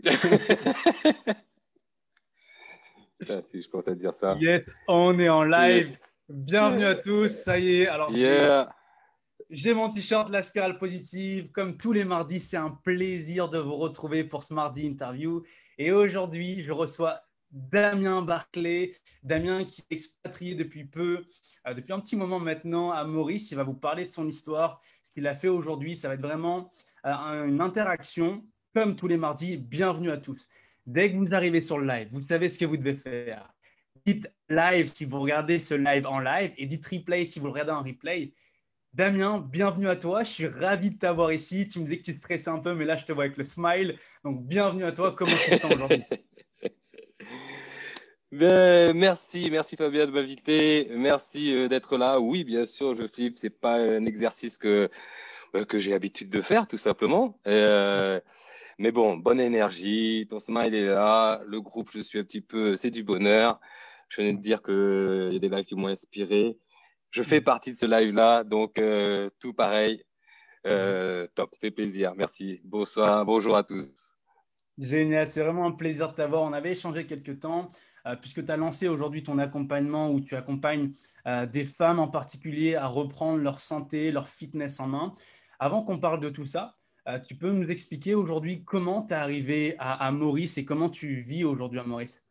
si je à dire ça. Yes, on est en live. Bienvenue à tous. Ça y est. Alors, j'ai mon t-shirt, la spirale positive. Comme tous les mardis, c'est un plaisir de vous retrouver pour ce mardi interview. Et aujourd'hui, je reçois Damien Barclay. Damien qui est expatrié depuis peu, euh, depuis un petit moment maintenant à Maurice. Il va vous parler de son histoire, ce qu'il a fait aujourd'hui. Ça va être vraiment euh, une interaction comme tous les mardis. Bienvenue à tous. Dès que vous arrivez sur le live, vous savez ce que vous devez faire. Dites live si vous regardez ce live en live et dites replay si vous le regardez en replay. Damien, bienvenue à toi. Je suis ravi de t'avoir ici. Tu me disais que tu te stressais un peu, mais là, je te vois avec le smile. Donc, bienvenue à toi. Comment tu te sens aujourd'hui? Ben, merci, merci Fabien de m'inviter. Merci euh, d'être là. Oui, bien sûr, je flippe. C'est pas un exercice que euh, que j'ai l'habitude de faire, tout simplement. Euh, mais bon, bonne énergie, ton smile est là, le groupe, je suis un petit peu, c'est du bonheur. Je venais de dire qu'il y a des lives qui m'ont inspiré. Je fais partie de ce live-là, donc euh, tout pareil. Euh, top, fait plaisir. Merci. Bonsoir, bonjour à tous. Génial, c'est vraiment un plaisir de t'avoir. On avait échangé quelques temps, euh, puisque tu as lancé aujourd'hui ton accompagnement où tu accompagnes des femmes en particulier à reprendre leur santé, leur fitness en main. Avant qu'on parle de tout ça, euh, tu peux nous expliquer aujourd'hui comment tu es arrivé à, Maurice et comment tu vis aujourd'hui à Maurice?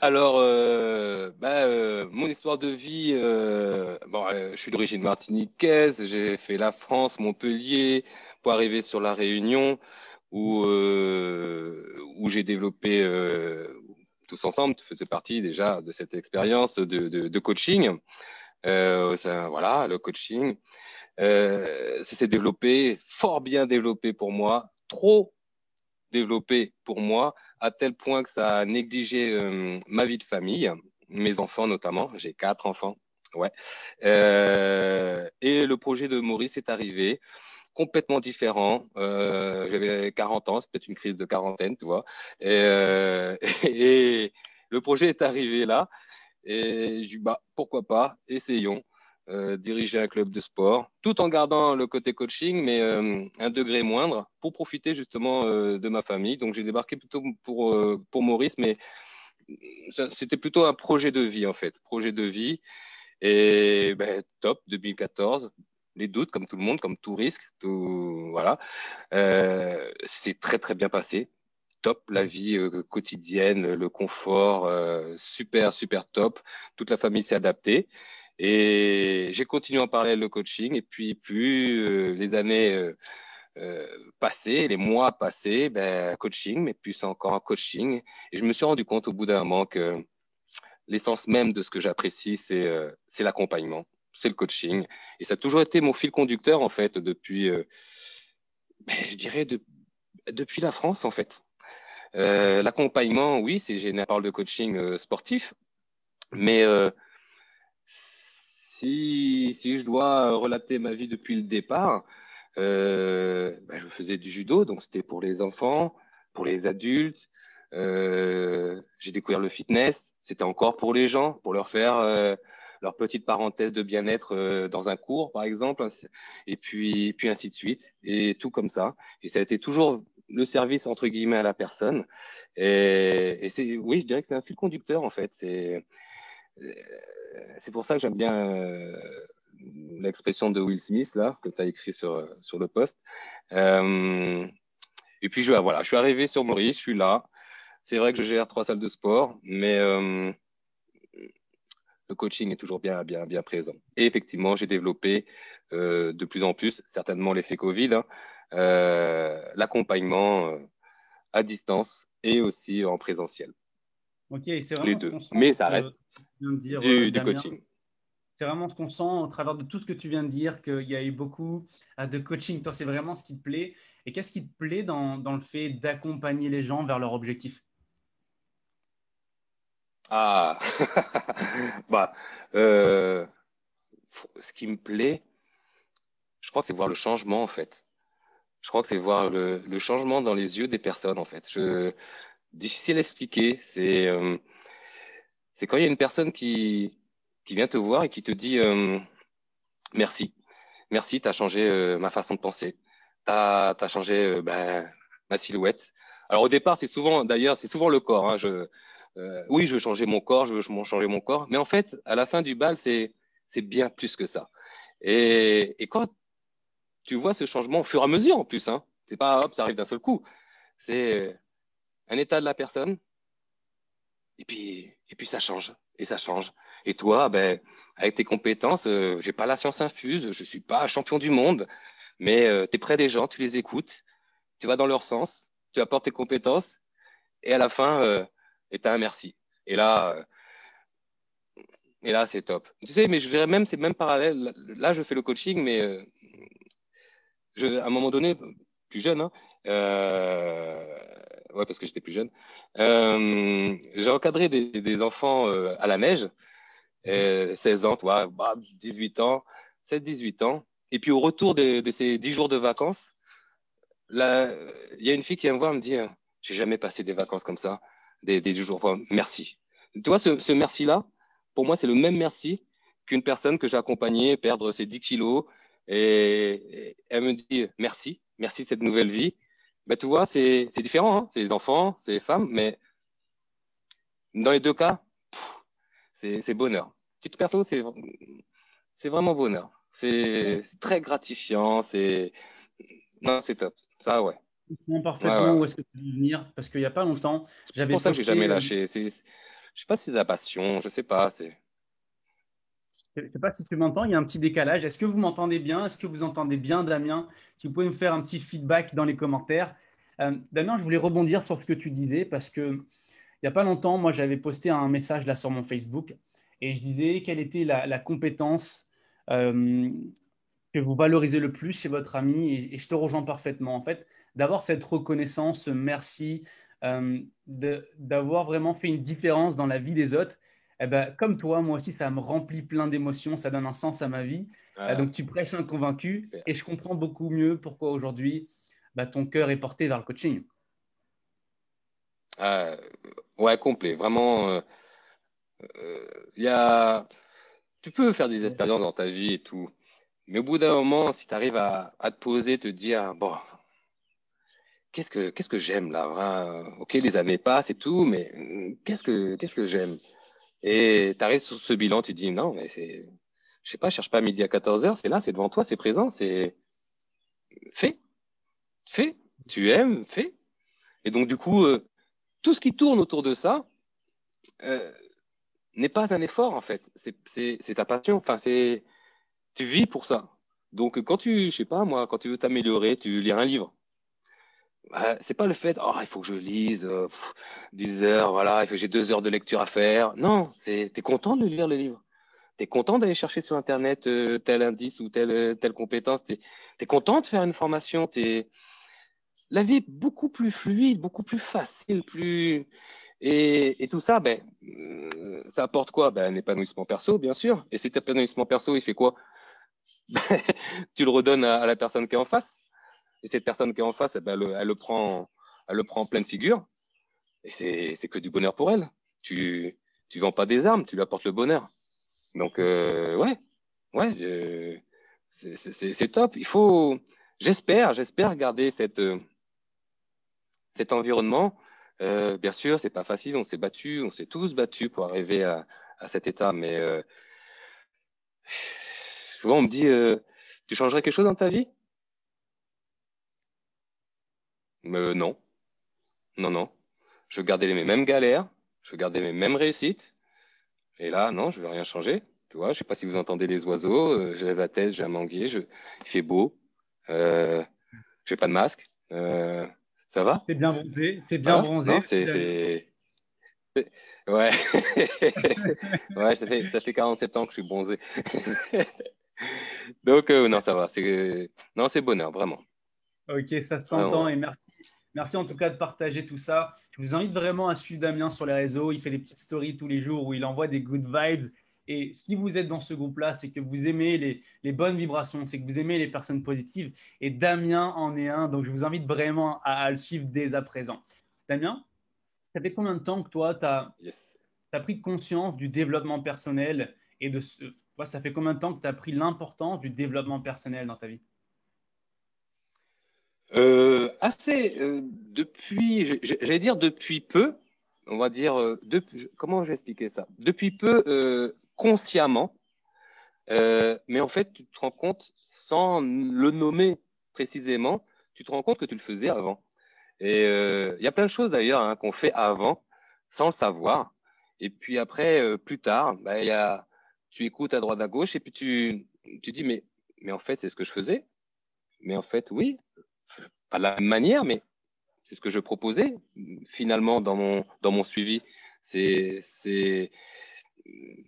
Alors, euh, bah, euh, mon histoire de vie, bon, je suis d'origine martiniquaise, j'ai fait la France, Montpellier, pour arriver sur la Réunion, où, j'ai développé tous ensemble, tu faisais partie déjà de cette expérience de, coaching. Voilà, le coaching. Euh, ça s'est développé, fort bien développé pour moi, trop développé pour moi, à tel point que ça a négligé euh, ma vie de famille, mes enfants notamment. J'ai quatre enfants. Ouais. Euh, et le projet de Maurice est arrivé complètement différent. Euh, J'avais 40 ans, c'est peut-être une crise de quarantaine, tu vois. Et, euh, et, le projet est arrivé là. Et je dis, bah, pourquoi pas, essayons. Euh, diriger un club de sport, tout en gardant le côté coaching, mais euh, un degré moindre, pour profiter justement euh, de ma famille. Donc j'ai débarqué plutôt pour, pour Maurice, mais c'était plutôt un projet de vie en fait, projet de vie. Et ben, top, 2014, les doutes, comme tout le monde, comme tout risque, tout voilà. c'est très très bien passé. Top, la vie quotidienne, le confort, super super top. Toute la famille s'est adaptée. Et j'ai continué en parallèle le coaching. Et puis, plus euh, les années euh, euh, passées, les mois passés, ben, coaching, mais plus encore en coaching. Et je me suis rendu compte au bout d'un moment que l'essence même de ce que j'apprécie, c'est euh, l'accompagnement, c'est le coaching. Et ça a toujours été mon fil conducteur, en fait, depuis, ben, je dirais, de, depuis la France, en fait. l'accompagnement, oui, c'est j'ai parle de coaching sportif, mais si, si je dois relater ma vie depuis le départ, euh, ben, je faisais du judo, donc c'était pour les enfants, pour les adultes. Euh, j'ai découvert le fitness, c'était encore pour les gens, pour leur faire euh, leur petite parenthèse de bien-être euh, dans un cours, par exemple, et puis, puis ainsi de suite, et tout comme ça. Et ça a été toujours le service entre guillemets à la personne. Et, et oui, je dirais que c'est un fil conducteur en fait. C'est c'est pour ça que j'aime bien euh, l'expression de Will Smith là que tu as écrit sur sur le poste. Euh, et puis je voilà, je suis arrivé sur Maurice, je suis là. C'est vrai que je gère trois salles de sport, mais euh, le coaching est toujours bien bien bien présent. Et effectivement, j'ai développé euh, de plus en plus, certainement l'effet Covid, hein, euh, l'accompagnement euh, à distance et aussi en présentiel. Ok, c'est vraiment les deux. Mais ça reste dire, du, euh, coaching. C'est vraiment ce qu'on sent au travers de tout ce que tu viens de dire, qu'il y a eu beaucoup euh, de coaching. Toi, c'est vraiment ce qui te plaît. Et qu'est-ce qui te plaît dans, dans le fait d'accompagner les gens vers leur objectif? Ah, bah, euh, ce qui me plaît, je crois que c'est voir le changement en fait. Je crois que c'est voir le, le, changement dans les yeux des personnes en fait. Je, difficile à expliquer. C'est euh, c'est quand il y a une personne qui, qui vient te voir et qui te dit euh, merci, merci, tu as changé euh, ma façon de penser. tu as, changé ben, ma silhouette. Alors au départ, c'est souvent, d'ailleurs, c'est souvent le corps. Hein. Je, oui, je veux changer mon corps, je veux changer mon corps. Mais en fait, à la fin du bal, c'est bien plus que ça. Et, et, quand tu vois ce changement au fur et à mesure, en plus, hein, c'est pas hop, ça arrive d'un seul coup. C'est un état de la personne, et puis, et puis ça change, et ça change. Et toi, ben, avec tes compétences, euh, j'ai pas la science infuse, je suis pas champion du monde, mais euh, tu es près des gens, tu les écoutes, tu vas dans leur sens, tu apportes tes compétences, et à la fin, euh, et tu as un merci. Et là, euh, et là, c'est top. Tu sais, mais je dirais même, c'est même parallèle. Là, je fais le coaching, mais je, à un moment donné, plus jeune, hein, euh, ouais, parce que j'étais plus jeune, euh, j'ai encadré des, enfants euh, à la neige, 16 ans, toi, 18 ans, 7-18 ans. Et puis au retour de, ces 10 jours de vacances, il y a une fille qui vient me voir et me dit, j'ai jamais passé des vacances comme ça, des, des jours, merci. Tu vois, ce, merci-là, pour moi, c'est le même merci qu'une personne que j'ai accompagnée perdre ses 10 kilos et, elle me dit merci, merci de cette nouvelle vie. Ben, tu vois, c'est différent. Hein c'est les enfants, c'est les femmes, mais dans les deux cas, c'est bonheur. Petite perso, c'est vraiment bonheur. C'est très gratifiant. C'est non, c'est top. Ça, ouais. parfaitement où est-ce que tu veux venir parce qu'il n'y a pas longtemps, j'avais. C'est pour ça que j'ai jamais lâché. Je sais pas si c'est la passion, je sais pas. C'est. Je ne sais pas si tu m'entends, il y a un petit décalage. Est-ce que vous m'entendez bien? Est-ce que vous entendez bien, Damien? Si vous pouvez me faire un petit feedback dans les commentaires. Euh, Damien, je voulais rebondir sur ce que tu disais parce que il n'y a pas longtemps, moi, j'avais posté un message là sur mon Facebook et je disais quelle était la, compétence euh, que vous valorisez le plus chez votre ami? Et, je te rejoins parfaitement. En fait, d'avoir cette reconnaissance, merci, euh, d'avoir vraiment fait une différence dans la vie des autres. Eh ben, comme toi, moi aussi, ça me remplit plein d'émotions, ça donne un sens à ma vie. Euh, donc, tu prêches un convaincu et je comprends beaucoup mieux pourquoi aujourd'hui bah, ton cœur est porté vers le coaching. Euh, ouais, complet. Vraiment, il y a... tu peux faire des expériences dans ta vie et tout. Mais au bout d'un moment, si tu arrives à, à, te poser, te dire, bon, qu'est-ce que qu'est-ce que j'aime là hein? Ok, les années passent et tout, mais qu'est-ce que qu'est-ce que j'aime? Et tu sur ce bilan, tu dis non, mais c'est, je sais pas, cherche pas à midi à 14 heures, c'est là, c'est devant toi, c'est présent, c'est fait, fait. Tu aimes, fais. Et donc du coup, euh, tout ce qui tourne autour de ça euh, n'est pas un effort en fait. C'est ta passion. Enfin, c'est tu vis pour ça. Donc quand tu, je sais pas moi, quand tu veux t'améliorer, tu lis un livre c'est pas le fait, oh, il faut que je lise euh, 10 heures, voilà, j'ai deux heures de lecture à faire. Non, c'est, t'es content de lire le livre. T'es content d'aller chercher sur Internet euh, tel indice ou telle, telle compétence. T'es, es content de faire une formation. T'es... La vie est beaucoup plus fluide, beaucoup plus facile, plus. Et, et tout ça, ben, euh, ça apporte quoi? Ben, Un épanouissement perso, bien sûr. Et cet épanouissement perso, il fait quoi? Ben, Tu le redonnes à la personne qui est en face et cette personne qui est en face, eh ben, elle, le prend, elle le prend en pleine figure. Et c'est que du bonheur pour elle. Tu tu vends pas des armes, tu lui apportes le bonheur. Donc euh, ouais, ouais, c'est top. Il faut, j'espère, j'espère garder cette cet environnement. Euh, bien sûr, c'est pas facile. On s'est battu, on s'est tous battus pour arriver à, à cet état. Mais euh, souvent on me dit, euh, tu changerais quelque chose dans ta vie? Mais non. Non, non. Je gardais les mêmes galères, je gardais mes mêmes réussites. Et là, non, je ne vais rien changer. Tu vois, je sais pas si vous entendez les oiseaux. Euh, je lève la tête, j'ai un manguier, je... il fait beau. Euh, j'ai pas de masque. Euh, ça va? T'es bien bronzé. T'es bien bronzé. c'est, Ouais. ouais, ça fait, ça fait 47 ans que je suis bronzé. Donc, euh, non, ça va. C'est... Non, c'est bonheur, vraiment. Ok, ça s'entend et merci Merci en tout cas de partager tout ça. Je vous invite vraiment à suivre Damien sur les réseaux. Il fait des petites stories tous les jours où il envoie des good vibes. Et si vous êtes dans ce groupe-là, c'est que vous aimez les, bonnes vibrations, c'est que vous aimez les personnes positives. Et Damien en est un. Donc, je vous invite vraiment à, le suivre dès à présent. Damien, ça fait combien de temps que toi, tu as, as, pris conscience du développement personnel et de ce, ça fait combien de temps que tu as pris l'importance du développement personnel dans ta vie? Euh, Assez. Euh, depuis, j'allais dire depuis peu, on va dire, euh, comment je vais expliquer ça? Depuis peu, consciemment, mais en fait, tu te rends compte, sans le nommer précisément, tu te rends compte que tu le faisais avant. Et il y a plein de choses d'ailleurs hein, qu'on fait avant, sans le savoir. Et puis après, plus tard, bah, y a, tu écoutes à droite à gauche et puis tu, tu dis, mais, mais en fait, c'est ce que je faisais. Mais en fait, oui, pas de la même manière, mais c'est ce que je proposais finalement dans mon, dans mon suivi. C'est, c'est,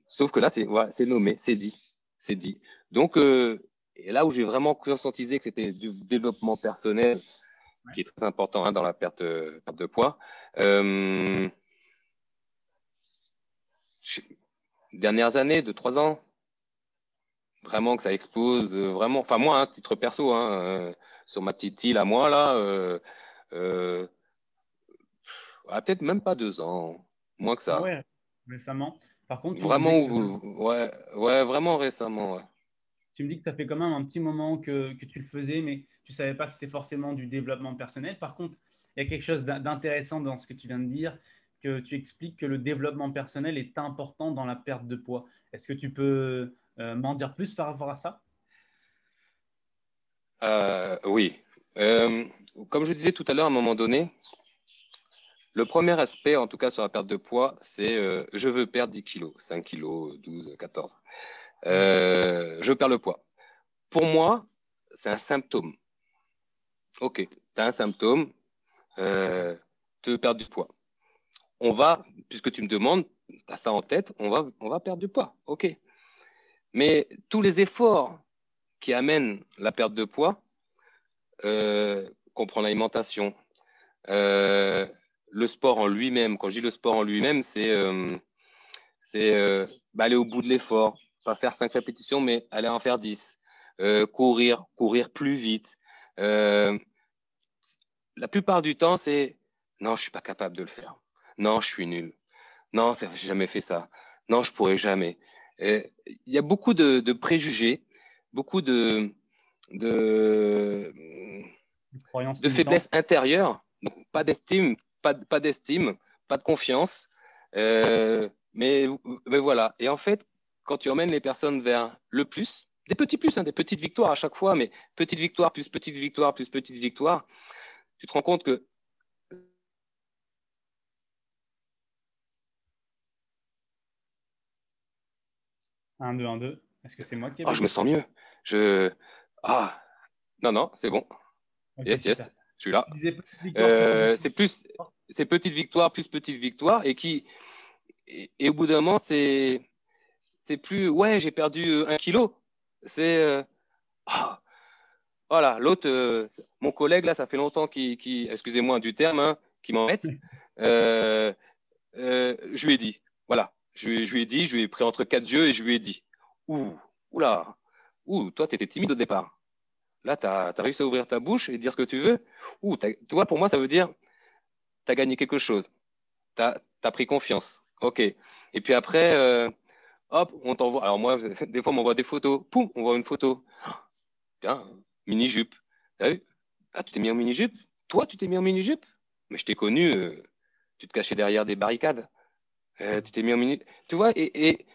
sauf que là, c'est, c'est nommé, c'est dit, c'est dit. Donc, euh, et là où j'ai vraiment conscientisé que c'était du développement personnel, qui est très important hein, dans la perte, de poids. Euh, dernières années, de trois ans, vraiment que ça explose, euh, vraiment. Enfin moi, hein, titre perso, hein, sur ma petite île à moi là, euh, euh ah, peut-être même pas deux ans, moins que ça. Ouais, récemment. Par contre, vraiment, ouais, ouais, vraiment récemment. Ouais. Tu me dis que ça fait quand même un petit moment que, que tu le faisais, mais tu savais pas que c'était forcément du développement personnel. Par contre, il y a quelque chose d'intéressant dans ce que tu viens de dire, que tu expliques que le développement personnel est important dans la perte de poids. Est-ce que tu peux euh, m'en dire plus par rapport à ça? Euh, Oui. Euh, comme je disais tout à l'heure, à un moment donné, le premier aspect, en tout cas sur la perte de poids, c'est je veux perdre 10 kilos, 5 kilos, 12, 14. je perds le poids. Pour moi, c'est un symptôme. Ok, tu as un symptôme, euh, tu veux perdre du poids. On va, puisque tu me demandes, tu as ça en tête, on va, on va perdre du poids. Ok. Mais tous les efforts qui amènent la perte de poids, euh, comprend l'alimentation, euh, le sport en lui-même. Quand je dis le sport en lui-même, c'est euh, euh bah, aller au bout de l'effort, pas faire cinq répétitions, mais aller en faire 10. Euh, courir, courir plus vite. la plupart du temps, c'est non, je suis pas capable de le faire. Non, je suis nul. Non, j'ai jamais fait ça. Non, je pourrais jamais. Il y a beaucoup de préjugés, beaucoup de, de, de faiblesses intérieures, pas d'estime, pas, pas d'estime, pas de confiance. Euh, mais, mais voilà. Et en fait, quand tu emmènes les personnes vers le plus, des petits plus, hein, des petites victoires à chaque fois, mais petite victoire plus petite victoire plus petite victoire, tu te rends compte que 1, 2, 1, 2. Est-ce que c'est moi qui ai oh, Je me sens mieux. Je... Ah, non, non, c'est bon. yes, yes, je suis là. Euh, c'est plus, c'est petite victoire plus petite victoire et qui, et, au bout d'un moment, c'est, c'est plus, ouais, j'ai perdu euh, un kilo. C'est, euh, ah, voilà, l'autre, mon collègue là, ça fait longtemps qu'il, qui, excusez-moi du terme, hein, qui m'embête. je lui ai dit, voilà, je, lui ai dit, je lui ai pris entre quatre yeux et je lui ai dit Ouh, oula, ouh, toi, tu étais timide au départ. Là, tu as, réussi à ouvrir ta bouche et dire ce que tu veux. Ouh, tu vois, pour moi, ça veut dire tu as gagné quelque chose. Tu as, pris confiance. OK. Et puis après, euh, hop, on t'envoie. Alors, moi, des fois, on m'envoie des photos. Poum, on voit une photo. Tiens, mini-jupe. Ah, tu t'es mis en mini-jupe? Toi, tu t'es mis en mini-jupe? Mais je t'ai connu, euh, tu te cachais derrière des barricades. Euh, tu t'es mis en minute. Tu vois, et,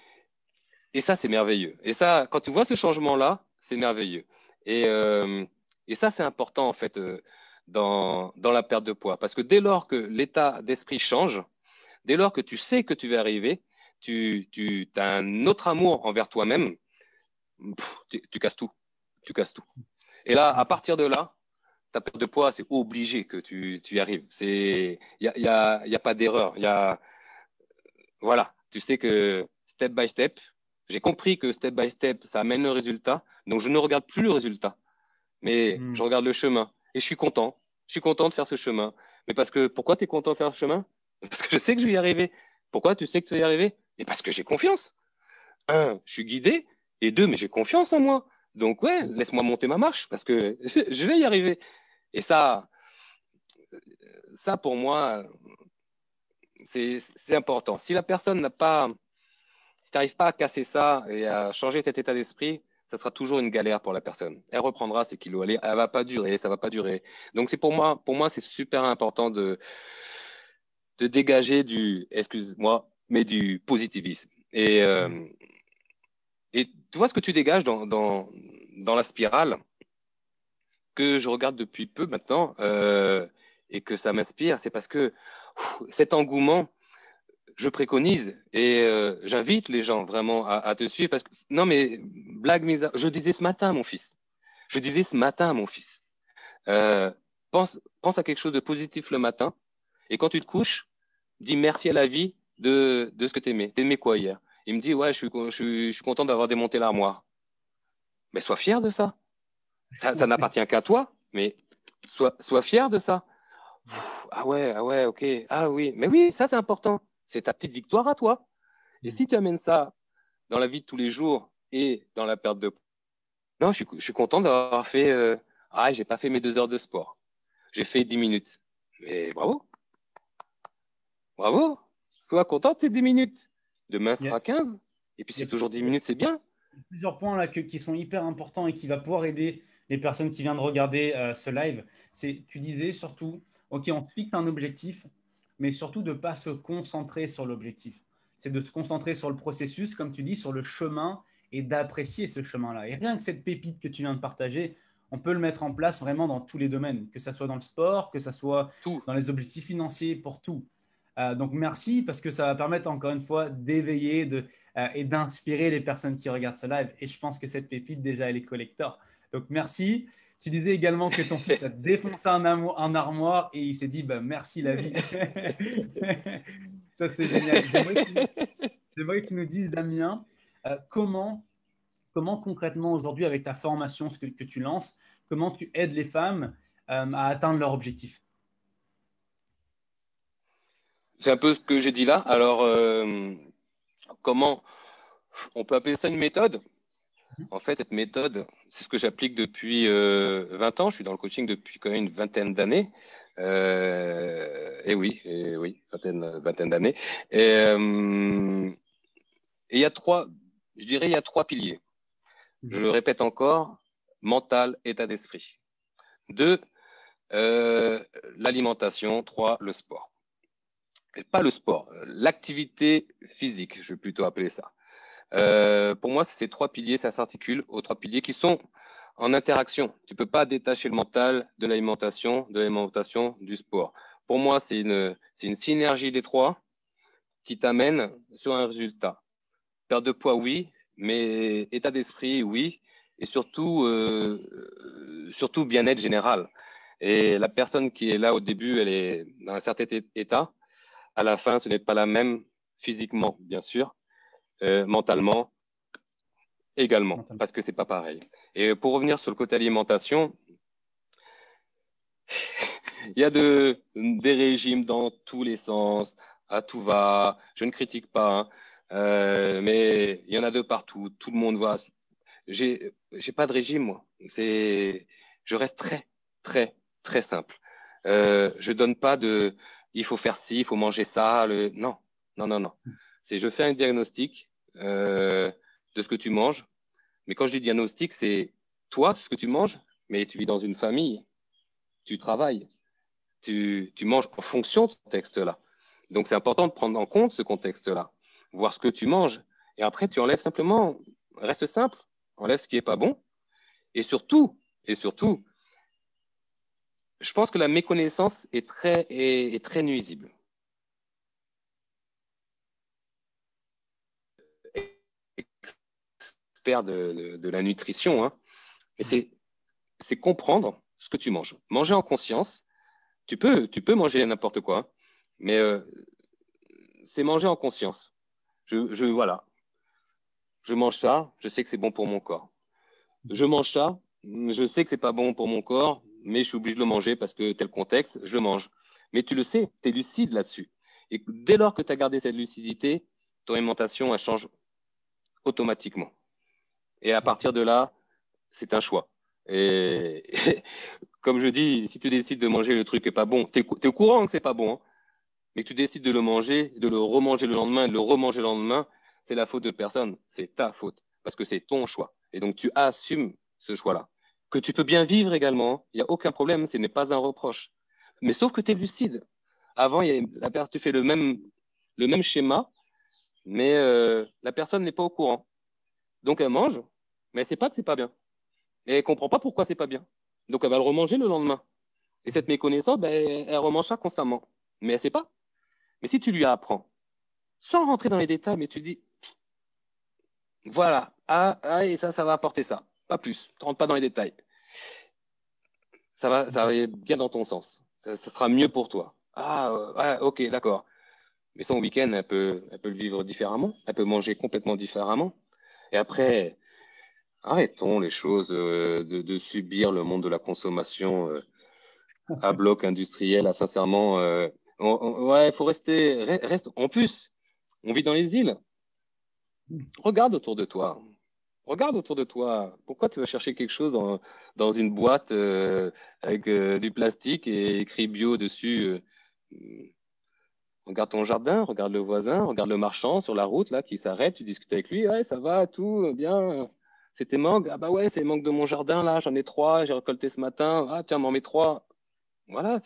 et ça, c'est merveilleux. Et ça, quand tu vois ce changement-là, c'est merveilleux. Et, euh, et ça, c'est important, en fait, euh, dans, dans la perte de poids. Parce que dès lors que l'état d'esprit change, dès lors que tu sais que tu vas arriver, tu, tu as un autre amour envers toi-même, tu, casses tout. Tu casses tout. Et là, à partir de là, ta perte de poids, c'est obligé que tu, tu y arrives. Il n'y a, y a, y a pas d'erreur. Voilà, tu sais que step by step, j'ai compris que step by step, ça amène le résultat. Donc, je ne regarde plus le résultat, mais hmm. je regarde le chemin. Et je suis content. Je suis content de faire ce chemin. Mais parce que, pourquoi tu es content de faire ce chemin? Parce que je sais que je vais y arriver. Pourquoi tu sais que tu vas y arriver? Et parce que j'ai confiance. Un, je suis guidé. Et deux, mais j'ai confiance en moi. Donc, ouais, laisse-moi monter ma marche parce que je vais y arriver. Et ça, ça pour moi, c'est important. Si la personne n'a pas, si tu n'arrives pas à casser ça et à changer cet état d'esprit, ça sera toujours une galère pour la personne. Elle reprendra ses kilos, elle, elle va pas durer, ça va pas durer. Donc c'est pour moi, pour moi c'est super important de de dégager du, excuse-moi, mais du positivisme. Et euh, et tu vois ce que tu dégages dans dans dans la spirale que je regarde depuis peu maintenant euh, et que ça m'inspire, c'est parce que cet engouement je préconise et euh, j'invite les gens vraiment à, à, te suivre parce que non mais blague mise je disais ce matin mon fils. Je disais ce matin mon fils. Euh, pense pense à quelque chose de positif le matin et quand tu te couches dis merci à la vie de de ce que t'aimais. T'aimais quoi hier? Il me dit ouais je suis je suis, je suis content d'avoir démonté l'armoire. Mais sois fier de ça. Ça, ça n'appartient qu'à toi mais sois sois fier de ça. Ah ouais ah ouais ok. Ah oui mais oui ça c'est important c'est ta petite victoire à toi. Et si tu amènes ça dans la vie de tous les jours et dans la perte de poids, non, je suis, je suis content d'avoir fait. Euh, ah, j'ai pas fait mes deux heures de sport. J'ai fait dix minutes. Mais bravo. Bravo. Sois content de tes dix minutes. Demain sera 15. Et puis c'est toujours dix minutes, c'est bien. Plusieurs points là qui sont hyper importants et qui va pouvoir aider les personnes qui viennent de regarder euh, ce live. C'est, tu disais surtout, ok, on fixe un objectif, mais surtout de ne pas se concentrer sur l'objectif. C'est de se concentrer sur le processus, comme tu dis, sur le chemin et d'apprécier ce chemin-là. Et rien que cette pépite que tu viens de partager, on peut le mettre en place vraiment dans tous les domaines, que ce soit dans le sport, que ce soit dans les objectifs financiers, pour tout. Euh, donc merci parce que ça va permettre encore une fois d'éveiller euh, et d'inspirer les personnes qui regardent ce live. Et je pense que cette pépite déjà elle est collector. Donc merci. Tu disais également que ton fils a défoncé un, un armoire et il s'est dit bah, merci la vie. Ça, c'est génial. J'aimerais que, tu nous dises, Damien, euh, comment, comment concrètement aujourd'hui, avec ta formation que, que, tu lances, comment tu aides les femmes euh, à atteindre leur objectif? C'est un peu ce que j'ai dit là. Alors, euh, comment on peut appeler ça une méthode? En fait, cette méthode, c'est ce que j'applique depuis euh, 20 ans. Je suis dans le coaching depuis quand même une vingtaine d'années. Euh, et oui, et oui, vingtaine, vingtaine d'années. Et, euh, et il y a trois, je dirais, il y a trois piliers. Je le répète encore, mental, état d'esprit. Deux, euh, l'alimentation. Trois, le sport. Et pas le sport, l'activité physique, je vais plutôt appeler ça. Euh, pour moi, ces trois piliers, ça s'articule aux trois piliers qui sont en interaction. Tu peux pas détacher le mental de l'alimentation, de l'alimentation du sport. Pour moi, c'est une, synergie des trois qui t'amène sur un résultat. Perte de poids, oui, mais état d'esprit, oui, et euh, surtout bien-être général. Et la personne qui est là au début, elle est dans un certain état. À la fin, ce n'est pas la même physiquement, bien sûr, euh, mentalement également, parce que c'est pas pareil. Et pour revenir sur le côté alimentation, il y a de, des régimes dans tous les sens, à tout va. Je ne critique pas, hein. euh, mais il y en a de partout. Tout le monde voit. J'ai, j'ai pas de régime moi. C'est, je reste très, très, très simple. Euh, je donne pas de, il faut faire ci, il faut manger ça. Le... Non, non, non, non c'est je fais un diagnostic euh, de ce que tu manges. Mais quand je dis diagnostic, c'est toi, ce que tu manges, mais tu vis dans une famille, tu travailles, tu, tu manges en fonction de ce contexte-là. Donc c'est important de prendre en compte ce contexte-là, voir ce que tu manges. Et après, tu enlèves simplement, reste simple, enlève ce qui est pas bon. Et surtout, et surtout, je pense que la méconnaissance est très, est très nuisible. De, de, la nutrition, hein. mais mm. c'est comprendre ce que tu manges. Manger en conscience, tu peux, tu peux manger n'importe quoi, hein. mais euh, c'est manger en conscience. Je, je, voilà, je mange ça, je sais que c'est bon pour mon corps. Je mange ça, je sais que c'est pas bon pour mon corps, mais je suis obligé de le manger parce que tel contexte, je le mange. Mais tu le sais, tu es lucide là-dessus. Et dès lors que tu as gardé cette lucidité, ton alimentation, elle change automatiquement. Et à partir de là, c'est un choix. Et, comme je dis, si tu décides de manger le truc qui n'est pas bon, tu es, au courant que c'est pas bon, hein, mais que tu décides de le manger, de le remanger le lendemain, de le remanger le lendemain, c'est la faute de personne. C'est ta faute. Parce que c'est ton choix. Et donc, tu assumes ce choix-là. Que tu peux bien vivre également, il n'y a aucun problème, ce n'est pas un reproche. Mais sauf que tu es lucide. Avant, la, tu fais le même, le même schéma, mais euh, la personne n'est pas au courant. Donc, elle mange, mais elle sait pas que c'est pas bien. Et elle comprend pas pourquoi c'est pas bien. Donc, elle va le remanger le lendemain. Et cette méconnaissance, ben, elle remange ça constamment. Mais elle sait pas. Mais si tu lui apprends, sans rentrer dans les détails, mais tu dis, voilà, ah, ah, et ça, ça va apporter ça. Pas plus. Ne rentre pas dans les détails. Ça va, ça va aller bien dans ton sens. Ça, sera mieux pour toi. Ah, ouais, ok, d'accord. Mais son week-end, elle peut, elle peut le vivre différemment. Elle peut manger complètement différemment. Et après, arrêtons les choses euh, de, de, subir le monde de la consommation euh, à bloc industriel. À sincèrement, euh, ouais, il faut rester, reste. En plus, on vit dans les îles. Regarde autour de toi. Regarde autour de toi. Pourquoi tu vas chercher quelque chose dans, dans une boîte euh, avec euh, du plastique et écrit bio dessus euh, Regarde ton jardin, regarde le voisin, regarde le marchand sur la route là qui s'arrête, tu discutes avec lui, ouais, ça va, tout bien. C'est tes mangues Ah bah ouais, c'est les mangues de mon jardin là, j'en ai trois, j'ai récolté ce matin. Ah tiens, m'en mets trois. Voilà,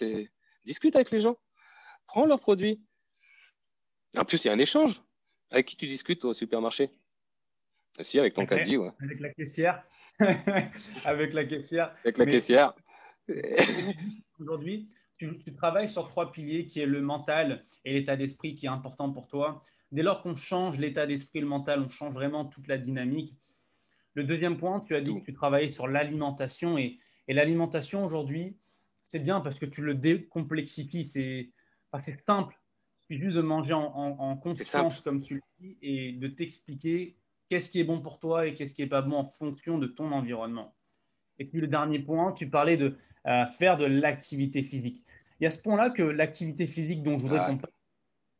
discute avec les gens. Prends leurs produits. En plus, il y a un échange. Avec qui tu discutes au supermarché? Si, avec ton caddie, ouais. Avec la caissière. avec la caissière. Avec la caissière. Aujourd'hui, tu, travailles sur trois piliers qui est le mental et l'état d'esprit qui est important pour toi. Dès lors qu'on change l'état d'esprit, le mental, on change vraiment toute la dynamique. Le deuxième point, tu as dit que tu travaillais sur l'alimentation et, l'alimentation aujourd'hui, c'est bien parce que tu le décomplexifies. C'est enfin, simple juste de manger en, en, conscience, comme tu le dis, et de t'expliquer qu'est-ce qui est bon pour toi et qu'est-ce qui n'est pas bon en fonction de ton environnement. Et puis le dernier point, tu parlais de euh, faire de l'activité physique. Il y a ce point-là que l'activité physique dont je voudrais qu'on parle,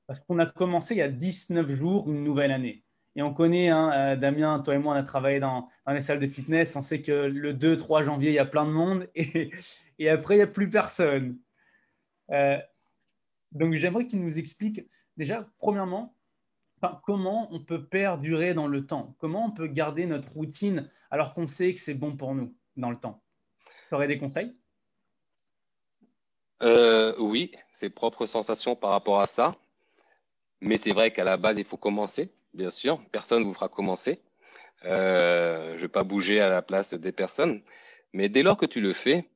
parce qu'on a commencé il y a 19 jours une nouvelle année. Et on connaît, hein, euh, Damien, toi et moi, on a travaillé dans, les salles de fitness. On sait que le 2-3 janvier, il y a plein de monde et, après, il n'y a plus personne. Euh, donc j'aimerais qu'il nous explique déjà, premièrement, comment on peut perdurer dans le temps, comment on peut garder notre routine alors qu'on sait que c'est bon pour nous dans le temps? Tu aurais des conseils? Euh, Oui, ses propres sensations par rapport à ça. Mais c'est vrai qu'à la base, il faut commencer, bien sûr. Personne ne vous fera commencer. Euh, je ne vais pas bouger à la place des personnes. Mais dès lors que tu le fais,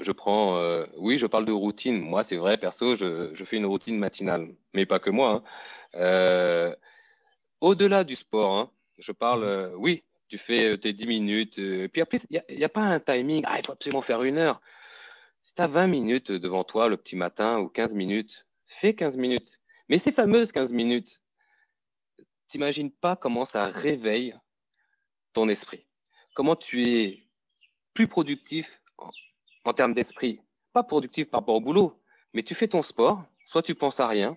je prends, euh, oui, je parle de routine. Moi, c'est vrai, perso, je, fais une routine matinale, mais pas que moi. Hein. Euh, Au-delà du sport, hein, je parle, oui, tu fais tes 10 minutes, puis après, il n'y a, a, pas un timing, ah, il faut absolument faire une heure. Si tu as 20 minutes devant toi le petit matin ou 15 minutes, fais 15 minutes. Mais ces fameuses 15 minutes, t'imagines pas comment ça réveille ton esprit. Comment tu es plus productif en termes d'esprit, pas productif par rapport au boulot, mais tu fais ton sport, soit tu penses à rien,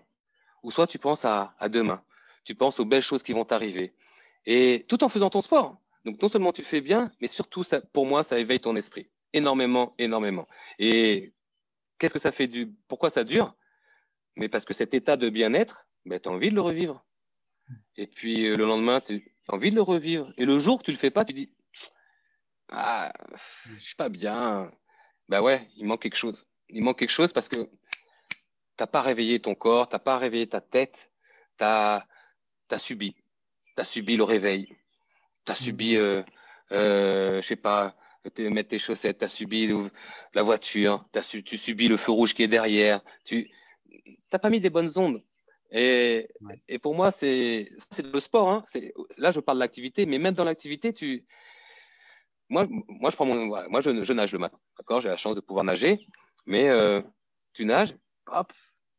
ou soit tu penses à, demain. Tu penses aux belles choses qui vont t'arriver. Et tout en faisant ton sport. Donc non seulement tu fais bien, mais surtout, pour moi, ça éveille ton esprit. Énormément, énormément. Et qu'est-ce que ça fait du... Pourquoi ça dure? Mais parce que cet état de bien-être, ben, tu as envie de le revivre. Et puis euh, le lendemain, tu as envie de le revivre. Et le jour que tu le fais pas, tu dis, ah, je suis pas bien bah ouais, il manque quelque chose. Il manque quelque chose parce que t'as pas réveillé ton corps, t'as pas réveillé ta tête, t'as as subi, t'as subi le réveil, t'as subi, euh, euh, je sais pas, mettre tes chaussettes, t'as subi la voiture, as su, tu subis le feu rouge qui est derrière, tu t'as pas mis des bonnes ondes. Et, et pour moi, c'est le sport. Hein. Là, je parle de l'activité, mais même dans l'activité, tu moi, moi, je prends mon, moi, je, je nage le matin. D'accord, j'ai la chance de pouvoir nager, mais euh, tu nages, hop,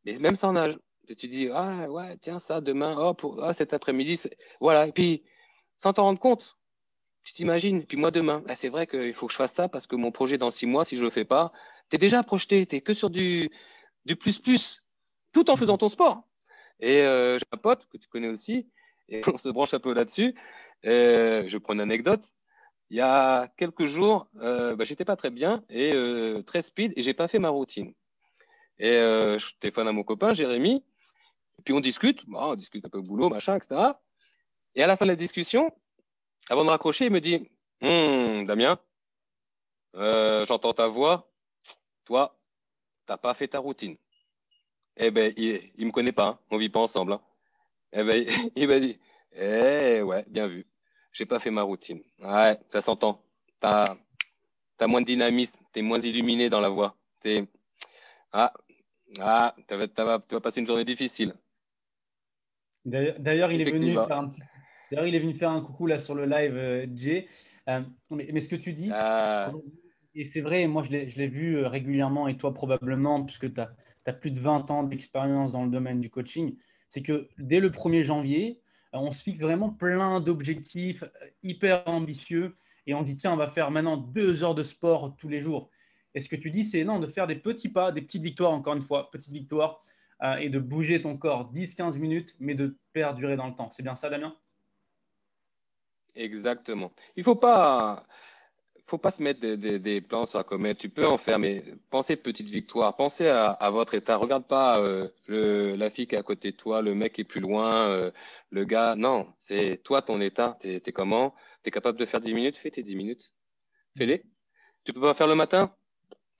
et même sans nage, tu dis ah ouais, tiens ça demain, hop, ah, cet après-midi, voilà, et puis sans t'en rendre compte, tu t'imagines, puis moi demain, ah, c'est vrai qu'il faut que je fasse ça parce que mon projet dans six mois, si je le fais pas, tu es déjà projeté, tu es que sur du du plus plus, tout en faisant ton sport. Et euh, j'ai un pote que tu connais aussi, et on se branche un peu là-dessus. Je prends une anecdote il y a quelques jours, euh, bah, j'étais pas très bien et euh, très speed et j'ai pas fait ma routine. Et euh, je téléphone à mon copain Jérémy, et puis on discute, bon, on discute un peu au boulot, machin, etc. Et à la fin de la discussion, avant de raccrocher, il me dit hum, Damien, euh, j'entends ta voix. Toi, tu n'as pas fait ta routine. Eh ben, il, ne me connaît pas, hein. on vit pas ensemble. Hein. Eh ben, il m'a dit Eh ouais, bien vu. J'ai pas fait ma routine. Ouais, ça s'entend. Tu as, moins de dynamisme, tu es moins illuminé dans la voix. Ah, ah, tu vas, passer une journée difficile. D'ailleurs, il est venu faire un petit D'ailleurs, il est venu faire un coucou là sur le live, euh, Jay. Euh, mais, ce que tu dis, ah. et c'est vrai, moi je l'ai vu euh, régulièrement, et toi probablement, puisque tu as, plus de 20 ans d'expérience dans le domaine du coaching, c'est que dès le 1er janvier, on se fixe vraiment plein d'objectifs hyper ambitieux et on dit tiens, on va faire maintenant deux heures de sport tous les jours. Et ce que tu dis, c'est non, de faire des petits pas, des petites victoires, encore une fois, petites victoires, et de bouger ton corps 10-15 minutes, mais de perdurer dans le temps. C'est bien ça, Damien? Exactement. Il faut pas, faut pas se mettre des, plans sur la comète. Tu peux en faire, mais pensez petite victoire. Pensez à, votre état. Regarde pas euh, le, la fille qui est à côté de toi, le mec qui est plus loin, euh, le gars. Non, c'est toi ton état. Tu es, comment? Tu capable de faire 10 minutes? Fais tes 10 minutes. Fais-les. Tu peux pas faire le matin?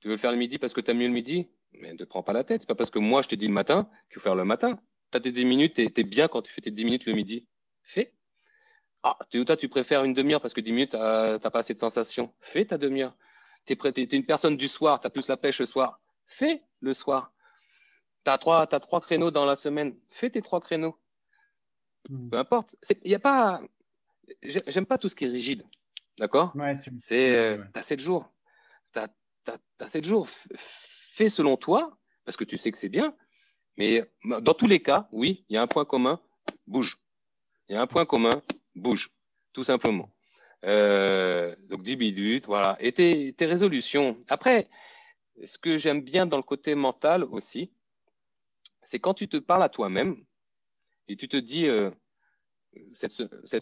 Tu veux le faire le midi parce que tu as mieux le midi? Mais ne prends pas la tête. C'est pas parce que moi je t'ai dit le matin qu'il faut faire le matin. Tu as tes 10 minutes et tu bien quand tu fais tes 10 minutes le midi. Fais. Ah, toi, tu préfères une demi-heure parce que dix minutes, tu n'as pas assez de sensations. Fais ta demi-heure. Tu es, une personne du soir, tu as plus la pêche le soir. Fais le soir. Tu as trois, as trois créneaux dans la semaine. Fais tes trois créneaux. Hmm. Peu importe. Il y a pas. J'aime pas tout ce qui est rigide. D'accord? Ouais, C'est. Euh, as sept jours. Tu as, sept jours. Fais selon toi, parce que tu sais que c'est bien. Mais dans tous les cas, oui, il y a un point commun. Bouge. Il y a un point commun bouge, tout simplement. Euh, donc 10 minutes, voilà. Et tes, résolutions. Après, ce que j'aime bien dans le côté mental aussi, c'est quand tu te parles à toi-même et tu te dis euh, cette,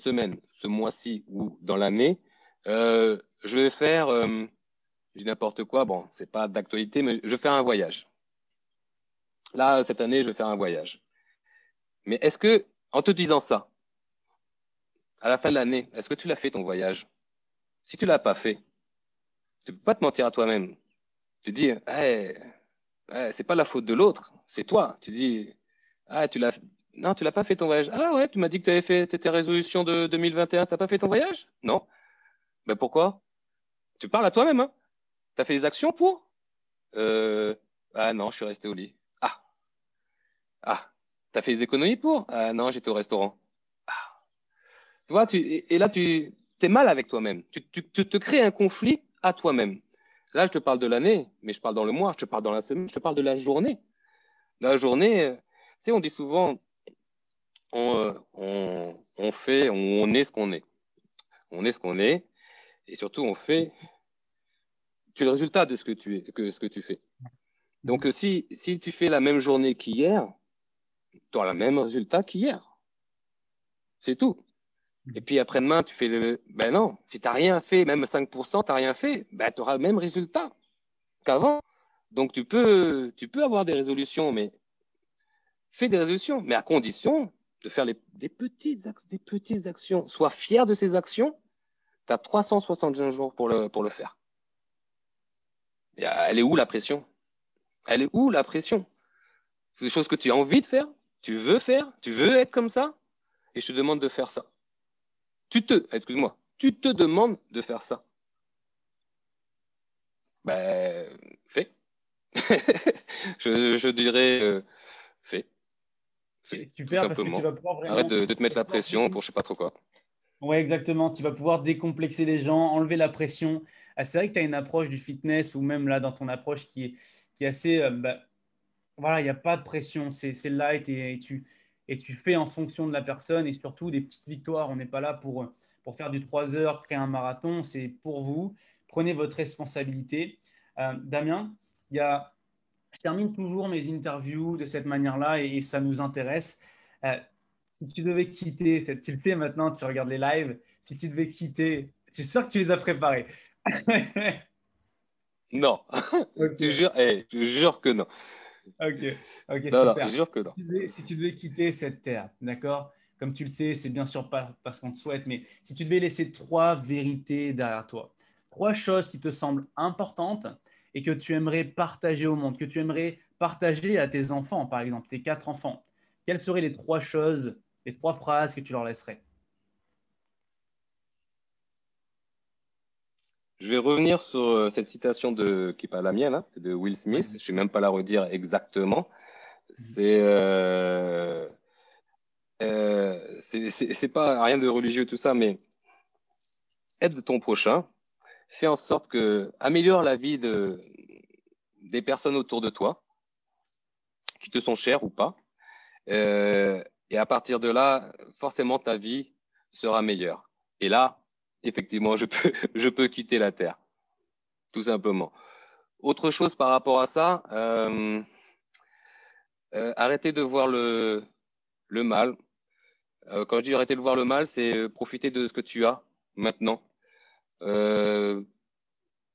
semaine, ce mois-ci ou dans l'année, euh, je vais faire, je dis n'importe quoi, bon, c'est pas d'actualité, mais je vais faire un voyage. Là, cette année, je vais faire un voyage. Mais est-ce que, en te disant ça, à la fin de l'année, est-ce que tu l'as fait ton voyage? Si tu l'as pas fait, tu peux pas te mentir à toi-même. Tu dis, hey, c'est pas la faute de l'autre, c'est toi. Tu dis, ah, tu l'as, non, tu l'as pas fait ton voyage. Ah ouais, tu m'as dit que tu avais fait tes résolutions de 2021, tu n'as pas fait ton voyage? Non. Ben, pourquoi? Tu parles à toi-même. Hein tu as fait des actions pour? Euh, Ah non, je suis resté au lit. Ah. Ah. Tu as fait des économies pour? Ah non, j'étais au restaurant. Tu vois, tu, et, là, tu es mal avec toi-même. Tu, tu, te crées un conflit à toi-même. Là, je te parle de l'année, mais je parle dans le mois, je te parle dans la semaine, je te parle de la journée. La journée, euh, tu sais, on dit souvent, on, euh, on, on fait, on, est ce qu'on est. On est ce qu'on est, et surtout, on fait. Tu es le résultat de ce que tu es, que ce que tu fais. Donc, si, si tu fais la même journée qu'hier, tu auras le même résultat qu'hier. C'est tout. Et puis après-demain, tu fais le. Ben non, si tu n'as rien fait, même 5%, tu n'as rien fait, ben, tu auras le même résultat qu'avant. Donc tu peux, tu peux avoir des résolutions, mais fais des résolutions, mais à condition de faire des, petites, des petites actions. Sois fier de ces actions. Tu as 361 jours pour le, pour le faire. Et elle est où la pression? Elle est où la pression? C'est des choses que tu as envie de faire, tu veux faire, tu veux être comme ça, et je te demande de faire ça. Tu te, excuse-moi, tu te demandes de faire ça. Ben, fais. je, dirais, euh, fais. C'est super parce que tu vas pouvoir vraiment. Arrête de, te mettre la pression pour je sais pas trop quoi. Oui, exactement. Tu vas pouvoir décomplexer les gens, enlever la pression. Ah, c'est vrai que tu as une approche du fitness ou même là dans ton approche qui est, qui est assez. Euh, bah, voilà, il n'y a pas de pression. C'est light et tu, et tu fais en fonction de la personne et surtout des petites victoires. On n'est pas là pour, pour faire du 3 heures, créer un marathon, c'est pour vous. Prenez votre responsabilité. Euh, Damien, il y a, je termine toujours mes interviews de cette manière-là et, ça nous intéresse. Euh, si tu devais quitter, tu le sais maintenant, tu regardes les lives, si tu devais quitter, tu es sûr que tu les as préparés? Non, je, te jure, eh, je jure que non. Ok, ok, super. Si tu devais quitter cette terre, d'accord? Comme tu le sais, c'est bien sûr pas parce qu'on te souhaite, mais si tu devais laisser trois vérités derrière toi, trois choses qui te semblent importantes et que tu aimerais partager au monde, que tu aimerais partager à tes enfants, par exemple, tes quatre enfants, quelles seraient les trois choses, les trois phrases que tu leur laisserais? Je vais revenir sur euh, cette citation de, qui n'est pas la mienne, hein, c'est de Will Smith. Je ne vais même pas la redire exactement. C'est euh, euh, c'est pas rien de religieux tout ça, mais aide ton prochain, fais en sorte que améliore la vie de des personnes autour de toi, qui te sont chères ou pas, euh, et à partir de là, forcément ta vie sera meilleure. Et là, effectivement, je peux je peux quitter la terre, tout simplement. Autre chose par rapport à ça, euh, euh, arrêtez de voir le le mal euh, quand je dis arrêter de voir le mal, c'est euh, profiter de ce que tu as maintenant.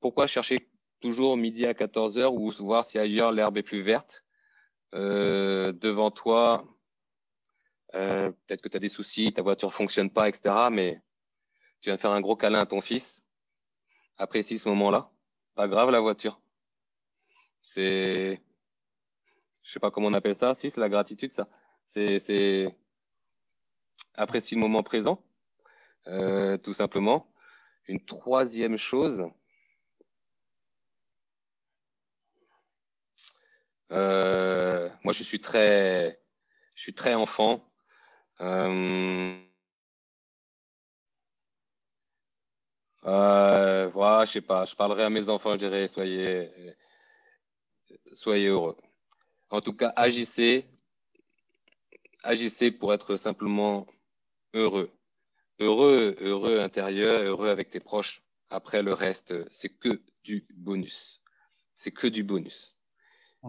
Pourquoi chercher toujours midi à 14 heures ou voir si ailleurs l'herbe est plus verte devant toi? Peut-être que tu as des soucis, ta voiture fonctionne pas, etc. Mais tu viens faire un gros câlin à ton fils. Apprécie ce moment-là. Pas grave la voiture. C'est, je sais pas comment on appelle ça. Si c'est la gratitude, ça. C'est, c'est apprécie le moment présent, euh, tout simplement. Une troisième chose, euh, moi je suis très, je suis très enfant. Euh, euh, voilà, je sais pas, je parlerai à mes enfants, je dirais soyez, soyez heureux. En tout cas, agissez, agissez pour être simplement heureux. Heureux, heureux intérieur, heureux avec tes proches. Après, le reste, c'est que du bonus. C'est que du bonus.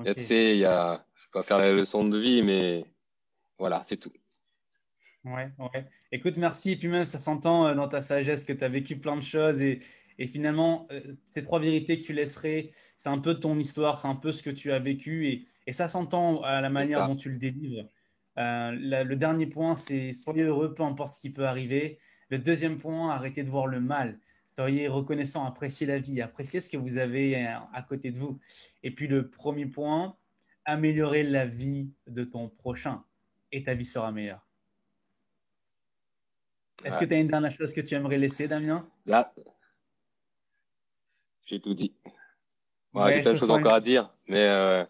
Tu sais, il y a, je vais pas faire la leçon de vie, mais voilà, c'est tout. Ouais, ouais. Écoute, merci. Et puis même, ça s'entend euh, dans ta sagesse que tu as vécu plein de choses. Et, et finalement, euh, ces trois vérités que tu laisserais, c'est un peu ton histoire, c'est un peu ce que tu as vécu. Et, et ça s'entend à la manière dont tu le délivres. Euh, le dernier point, c'est soyez heureux, peu importe ce qui peut arriver. Le deuxième point, arrêtez de voir le mal. Soyez reconnaissant, appréciez la vie, appréciez ce que vous avez à côté de vous. Et puis le premier point, améliorer la vie de ton prochain et ta vie sera meilleure. Est-ce que tu as une dernière chose que tu aimerais laisser, Damien? Là, j'ai tout dit. j'ai plein de choses encore à dire, mais euh,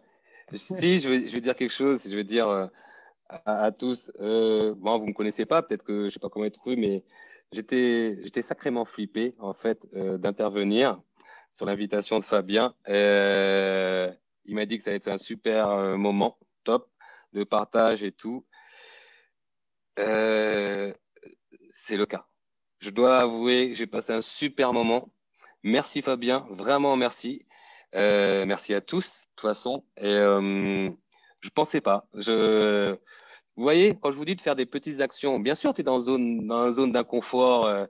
si, je vais, je vais, dire quelque chose. Je vais dire, à, tous. Euh, bon, vous me connaissez pas, peut-être que je sais pas comment être cru, mais j'étais j'étais sacrément flippé en fait euh, d'intervenir sur l'invitation de Fabien. Euh, il m'a dit que ça allait être un super euh, moment, top, de partage et tout. Euh, c'est le cas. Je dois avouer j'ai passé un super moment. Merci Fabien, vraiment merci. merci à tous, de toute façon. Et je pensais pas. Vous voyez, quand je vous dis de faire des petites actions, bien sûr, tu es dans, une zone d'inconfort. Euh,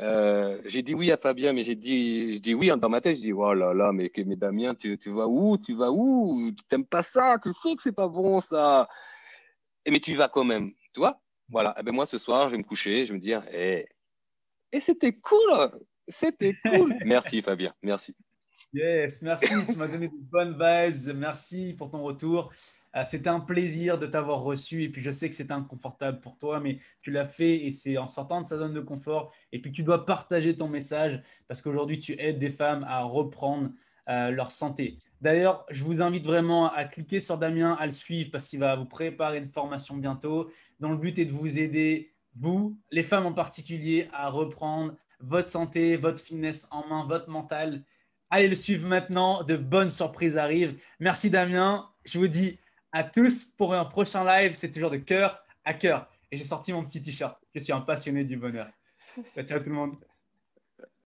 euh, j'ai dit oui à Fabien, mais j'ai dit, je dis oui dans ma tête. Je dis oh là là, mais, Damien, tu, vas où Tu vas où? Tu t'aimes pas ça? Tu sais que c'est pas bon ça. Mais tu vas quand même, tu vois? Voilà. Et eh ben moi ce soir, je vais me coucher, je vais me dire, eh, et c'était cool, c'était cool. merci Fabien, merci. Yes, merci. tu m'as donné de bonnes vibes. Merci pour ton retour. Euh, c'était un plaisir de t'avoir reçu. Et puis, je sais que c'est inconfortable pour toi, mais tu l'as fait et c'est en sortant de sa zone de confort. Et puis, tu dois partager ton message parce qu'aujourd'hui, tu aides des femmes à reprendre euh, leur santé. D'ailleurs, je vous invite vraiment à cliquer sur Damien, à le suivre parce qu'il va vous préparer une formation bientôt dont le but est de vous aider, vous, les femmes en particulier, à reprendre votre santé, votre fitness en main, votre mental Allez le suivre maintenant. De bonnes surprises arrivent. Merci Damien. Je vous dis à tous pour un prochain live. C'est toujours de cœur à cœur. Et j'ai sorti mon petit t-shirt. Je suis un passionné du bonheur. Ciao, ciao tout le monde.